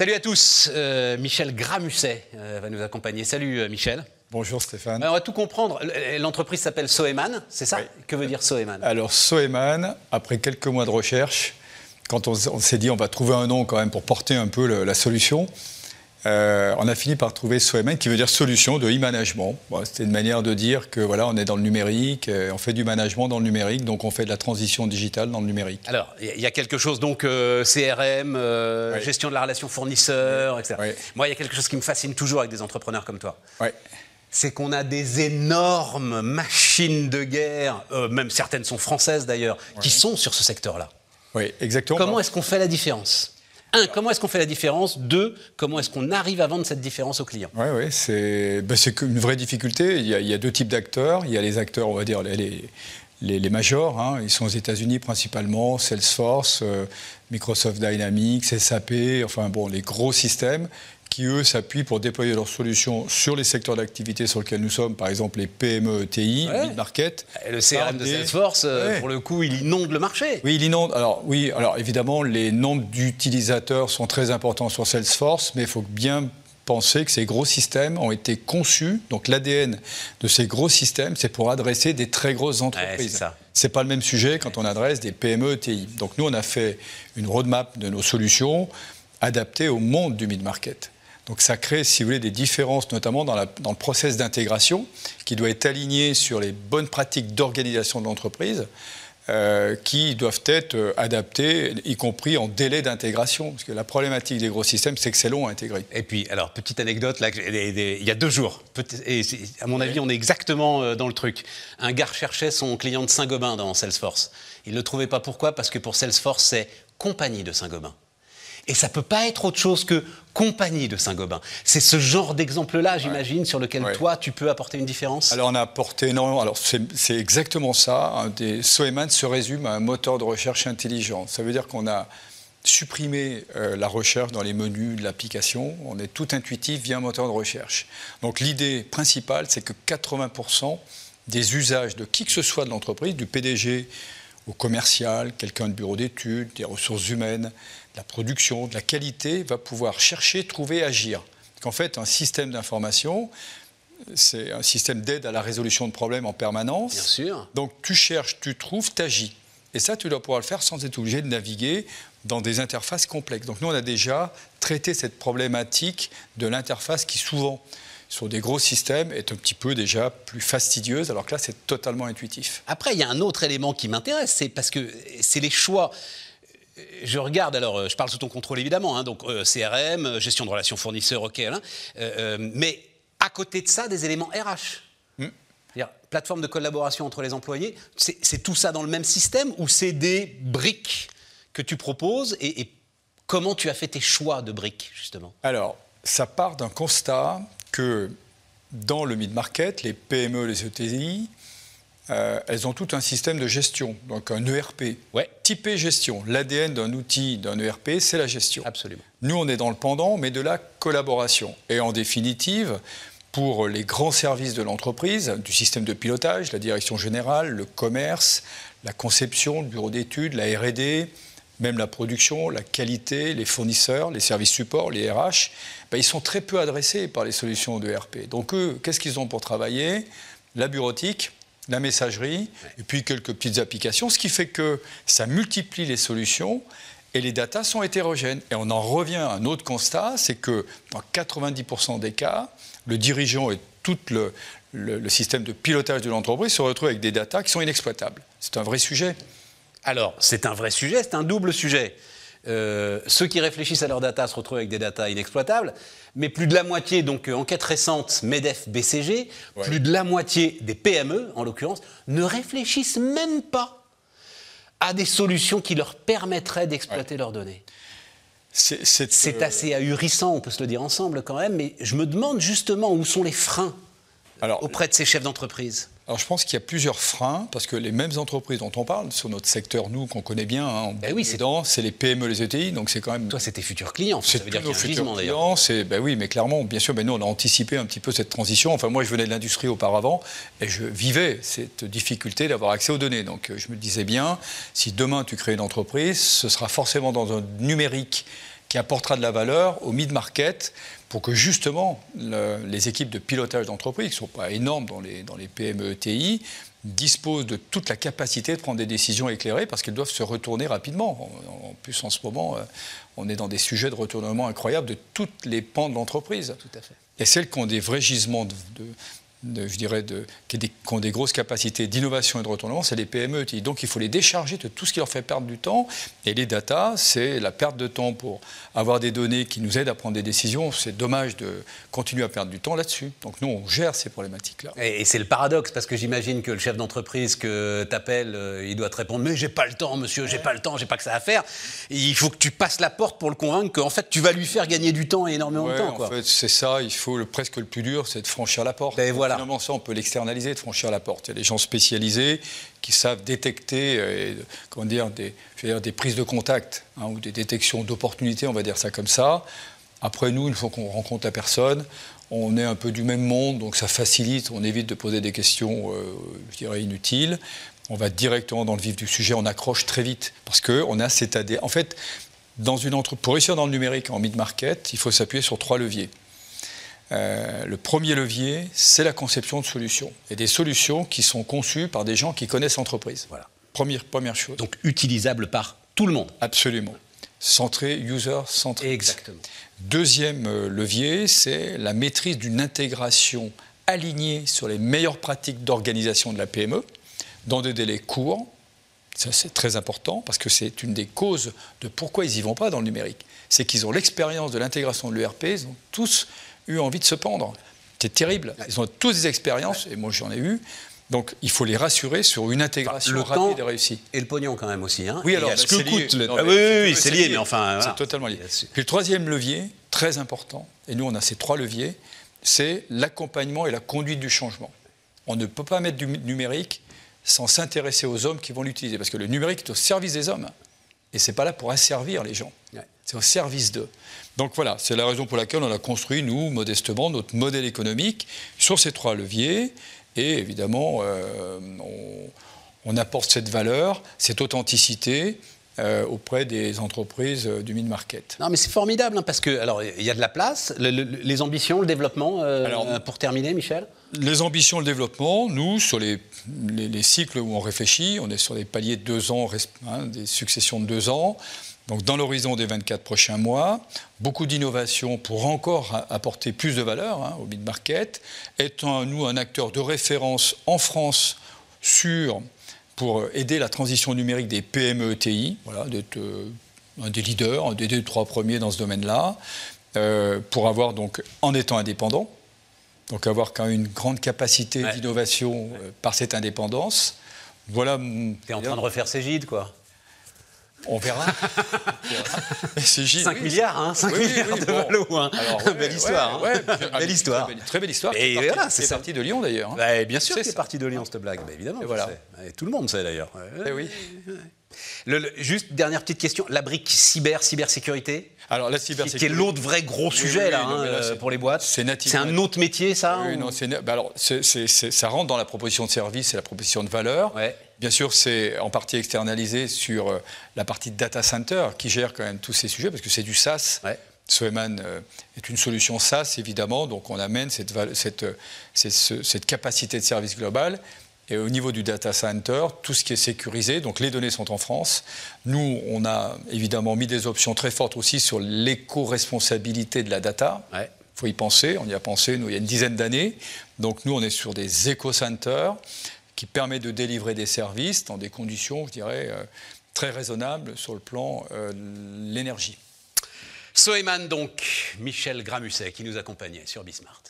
Salut à tous, euh, Michel Gramusset euh, va nous accompagner. Salut euh, Michel. Bonjour Stéphane. on va tout comprendre. L'entreprise s'appelle Soeman, c'est ça? Que veut dire Soeman Alors Soeman, après quelques mois de recherche, quand on, s'est dit on va trouver un nom quand même pour porter un peu la solution, euh, on a fini par trouver SOEMAN qui veut dire solution de e-management. C'était une manière de dire que voilà, on est dans le numérique, euh, on fait du management dans le numérique, donc on fait de la transition digitale dans le numérique. Alors, il y a quelque chose, donc euh, CRM, gestion de la relation fournisseur, etc. Moi, il y a quelque chose qui me fascine toujours avec des entrepreneurs comme toi. C'est qu'on a des énormes machines de guerre, même certaines sont françaises d'ailleurs, qui sont sur ce secteur-là. Oui, exactement. Comment est-ce qu'on fait la différence? Un, comment est-ce qu'on fait la différence? Deux, comment est-ce qu'on arrive à vendre cette différence aux clients Oui, ouais, c'est ben, une vraie difficulté. Il y, a, deux types d'acteurs. Il y a les acteurs, on va dire, les, les, majors. Hein. Ils sont aux États-Unis principalement, Salesforce, euh, Microsoft Dynamics, SAP, enfin bon, les gros systèmes qui, eux, s'appuient pour déployer leurs solutions sur les secteurs d'activité sur lesquels nous sommes, par exemple les PME, TI, mid-market. le CRM de Salesforce, euh, pour le coup, il inonde le marché. Oui, il inonde. Alors, oui, alors évidemment, les nombres d'utilisateurs sont très importants sur Salesforce, mais il faut bien penser que ces gros systèmes ont été conçus, donc l'ADN de ces gros systèmes, c'est pour adresser des très grosses entreprises. Ouais, c'est pas le même sujet quand on adresse des PME, TI. Donc nous, on a fait une roadmap de nos solutions adaptées au monde du mid-market. Donc ça crée, si vous voulez, des différences, notamment dans, le process d'intégration, qui doit être aligné sur les bonnes pratiques d'organisation de l'entreprise, euh, qui doivent être euh, adaptées, y compris en délai d'intégration. Parce que la problématique des gros systèmes, c'est que c'est long à intégrer. Et puis, alors, petite anecdote, là, il y a deux jours, et à mon avis, on est exactement euh, dans le truc. Un gars cherchait son client de Saint-Gobain dans Salesforce. Il ne le trouvait pas. Pourquoi? Parce que pour Salesforce, c'est compagnie de Saint-Gobain. Et ça ne peut pas être autre chose que compagnie de Saint-Gobain. C'est ce genre d'exemple-là, j'imagine, sur lequel toi, tu peux apporter une différence? Alors, on a apporté énormément. Alors, c'est exactement ça. Des Soeman se résume à un moteur de recherche intelligent. Ça veut dire qu'on a supprimé euh, la recherche dans les menus de l'application. On est tout intuitif via un moteur de recherche. Donc, l'idée principale, c'est que 80% des usages de qui que ce soit de l'entreprise, du PDG au commercial, quelqu'un de bureau d'études, des ressources humaines, la production, de la qualité, va pouvoir chercher, trouver, agir. Qu'en fait, un système d'information, c'est un système d'aide à la résolution de problèmes en permanence. Bien sûr. Donc tu cherches, tu trouves, tu agis. Et ça, tu dois pouvoir le faire sans être obligé de naviguer dans des interfaces complexes. Donc nous, on a déjà traité cette problématique de l'interface qui souvent sur des gros systèmes est un petit peu déjà plus fastidieuse, alors que là, c'est totalement intuitif. Après, il y a un autre élément qui m'intéresse, c'est parce que c'est les choix je regarde, alors euh, je parle sous ton contrôle évidemment, hein, donc euh, CRM, euh, gestion de relations fournisseurs, ok, hein, mais à côté de ça, des éléments RH. Hmm. Plateforme de collaboration entre les employés, c'est tout ça dans le même système ou c'est des briques que tu proposes et, et, comment tu as fait tes choix de briques justement? Alors, ça part d'un constat que dans le mid-market, les PME, les ETI, euh, elles ont tout un système de gestion, donc un ERP. Ouais. Typé gestion. L'ADN d'un outil, d'un ERP, c'est la gestion. Absolument. Nous, on est dans le pendant, mais de la collaboration. Et en définitive, pour les grands services de l'entreprise, du système de pilotage, la direction générale, le commerce, la conception, le bureau d'études, la RD, même la production, la qualité, les fournisseurs, les services supports, les RH, ben, ils sont très peu adressés par les solutions de ERP. Donc eux, qu'est-ce qu'ils ont pour travailler? La bureautique, la messagerie, et puis quelques petites applications, ce qui fait que ça multiplie les solutions et les datas sont hétérogènes. Et on en revient à un autre constat, c'est que dans 90% des cas, le dirigeant et tout le, système de pilotage de l'entreprise se retrouve avec des datas qui sont inexploitables. C'est un vrai sujet. Alors, c'est un vrai sujet, c'est un double sujet. Euh, ceux qui réfléchissent à leurs data se retrouvent avec des data inexploitables, mais plus de la moitié, donc euh, enquête récente MEDEF BCG, plus de la moitié des PME, en l'occurrence, ne réfléchissent même pas à des solutions qui leur permettraient d'exploiter leurs données. C'est euh, assez ahurissant, on peut se le dire ensemble quand même, mais je me demande justement où sont les freins auprès de ces chefs d'entreprise. Alors je pense qu'il y a plusieurs freins, parce que les mêmes entreprises dont on parle, sur notre secteur, nous, qu'on connaît bien, hein, ben oui, c'est les PME, les ETI, donc c'est quand même... Toi, c'est tes futurs clients, ça veut dire nos futurs clients, ben oui, mais clairement, bien sûr, ben nous, on a anticipé un petit peu cette transition. Enfin, moi, je venais de l'industrie auparavant, et je vivais cette difficulté d'avoir accès aux données. Donc je me disais bien, si demain tu crées une entreprise, ce sera forcément dans un numérique qui apportera de la valeur au mid-market pour que justement les équipes de pilotage d'entreprise, qui ne sont pas énormes dans les, dans les PME ETI, disposent de toute la capacité de prendre des décisions éclairées parce qu'elles doivent se retourner rapidement. En, plus, en ce moment, euh, on est dans des sujets de retournement incroyables de toutes les pans de l'entreprise. Tout à fait. Et celles qui ont des vrais gisements de, je dirais, de, qui, ont des grosses capacités d'innovation et de retournement, c'est les PME. Donc il faut les décharger de tout ce qui leur fait perdre du temps. Et les data, c'est la perte de temps pour avoir des données qui nous aident à prendre des décisions. C'est dommage de continuer à perdre du temps là-dessus. Donc nous, on gère ces problématiques-là. Et, c'est le paradoxe, parce que j'imagine que le chef d'entreprise que tu appelles, euh, il doit te répondre Mais j'ai pas le temps, monsieur, j'ai pas le temps, j'ai pas que ça à faire. il faut que tu passes la porte pour le convaincre qu'en fait, tu vas lui faire gagner du temps et énormément de temps. En fait, c'est ça. Il faut le, presque le plus dur, c'est de franchir la porte. Ben, voilà. Finalement, ça, on peut l'externaliser, de franchir la porte. Il y a des gens spécialisés qui savent détecter euh, comment dire, des, prises de contact hein, ou des détections d'opportunités, on va dire ça comme ça. Après, nous, une fois qu'on rencontre la personne, on est un peu du même monde, donc ça facilite, on évite de poser des questions, euh, je dirais, inutiles. On va directement dans le vif du sujet, on accroche très vite, parce qu'on a cet AD. En fait, dans une entre... pour réussir dans le numérique en mid-market, il faut s'appuyer sur trois leviers. Euh, le premier levier, c'est la conception de solutions. Et des solutions qui sont conçues par des gens qui connaissent l'entreprise. Voilà. Première, première chose. Donc utilisable par tout le monde. Absolument. Centré, user centré. Exactement. Deuxième euh, levier, c'est la maîtrise d'une intégration alignée sur les meilleures pratiques d'organisation de la PME dans des délais courts. Ça, c'est très important parce que c'est une des causes de pourquoi ils n'y vont pas dans le numérique. C'est qu'ils ont l'expérience de l'intégration de l'ERP, ils ont tous eu envie de se pendre. C'est terrible. Ils ont tous des expériences, et moi j'en ai eu. Donc il faut les rassurer sur une intégration le rapide et réussie. Et le pognon quand même aussi. Hein oui, alors ce que coûte. Le... Ah, oui, oui, c'est lié, mais enfin. C'est totalement lié. Puis le troisième levier, très important, et nous on a ces trois leviers, c'est l'accompagnement et la conduite du changement. On ne peut pas mettre du numérique sans s'intéresser aux hommes qui vont l'utiliser, parce que le numérique est au service des hommes, et c'est pas là pour asservir les gens. C'est au service d'eux. Donc voilà, c'est la raison pour laquelle on a construit, nous, modestement, notre modèle économique sur ces trois leviers. Et évidemment, euh, on, apporte cette valeur, cette authenticité euh, auprès des entreprises euh, du mid-market. Non, mais c'est formidable, hein, parce que, alors, il y a de la place, les ambitions, le développement, pour terminer, Michel? Les ambitions, le développement, nous, sur les, les, cycles où on réfléchit, on est sur des paliers de deux ans, hein, des successions de deux ans. Donc dans l'horizon des 24 prochains mois, beaucoup d'innovations pour encore apporter plus de valeur hein, au mid-market, étant nous un acteur de référence en France sur, pour aider la transition numérique des PME ETI, voilà, d'être euh, un des leaders, un des deux trois premiers dans ce domaine-là, euh, pour avoir donc, en étant indépendant, donc avoir quand même une grande capacité d'innovation euh, par cette indépendance. Voilà. Tu es en train de refaire ses gîtes, quoi. On verra. c'est 5 milliards, hein 5 milliards de valo, hein. belle histoire. Ouais, hein. belle histoire. Très belle, histoire. Et voilà, c'est parti de Lyon d'ailleurs. Hein. Bah, bien sûr, c'est parti de Lyon cette blague. Bah, évidemment. voilà. tout le monde sait d'ailleurs. Eh oui. Juste dernière petite question, la brique cyber, cybersécurité. Alors la cybersécurité, qui est l'autre vrai gros sujet là, hein, euh, pour les boîtes. C'est C'est un autre métier ça. Oui, non, bah, alors ça rentre dans la proposition de service et la proposition de valeur. Ouais. Bien sûr, c'est en partie externalisé sur euh, la partie data center qui gère quand même tous ces sujets parce que c'est du SaaS. Ouais. Euh, est une solution SaaS, évidemment, donc on amène cette, cette, cette, cette, capacité de service global. Et au niveau du data center, tout ce qui est sécurisé, donc les données sont en France. Nous, on a évidemment mis des options très fortes aussi sur l'éco-responsabilité de la data. Il faut y penser, on y a pensé nous, il y a une dizaine d'années. Donc nous, on est sur des éco-centers qui permet de délivrer des services dans des conditions, je dirais, euh, très raisonnables sur le plan euh, de l'énergie. Soeman, donc, Michel Gramusset, qui nous accompagnait sur Bismart.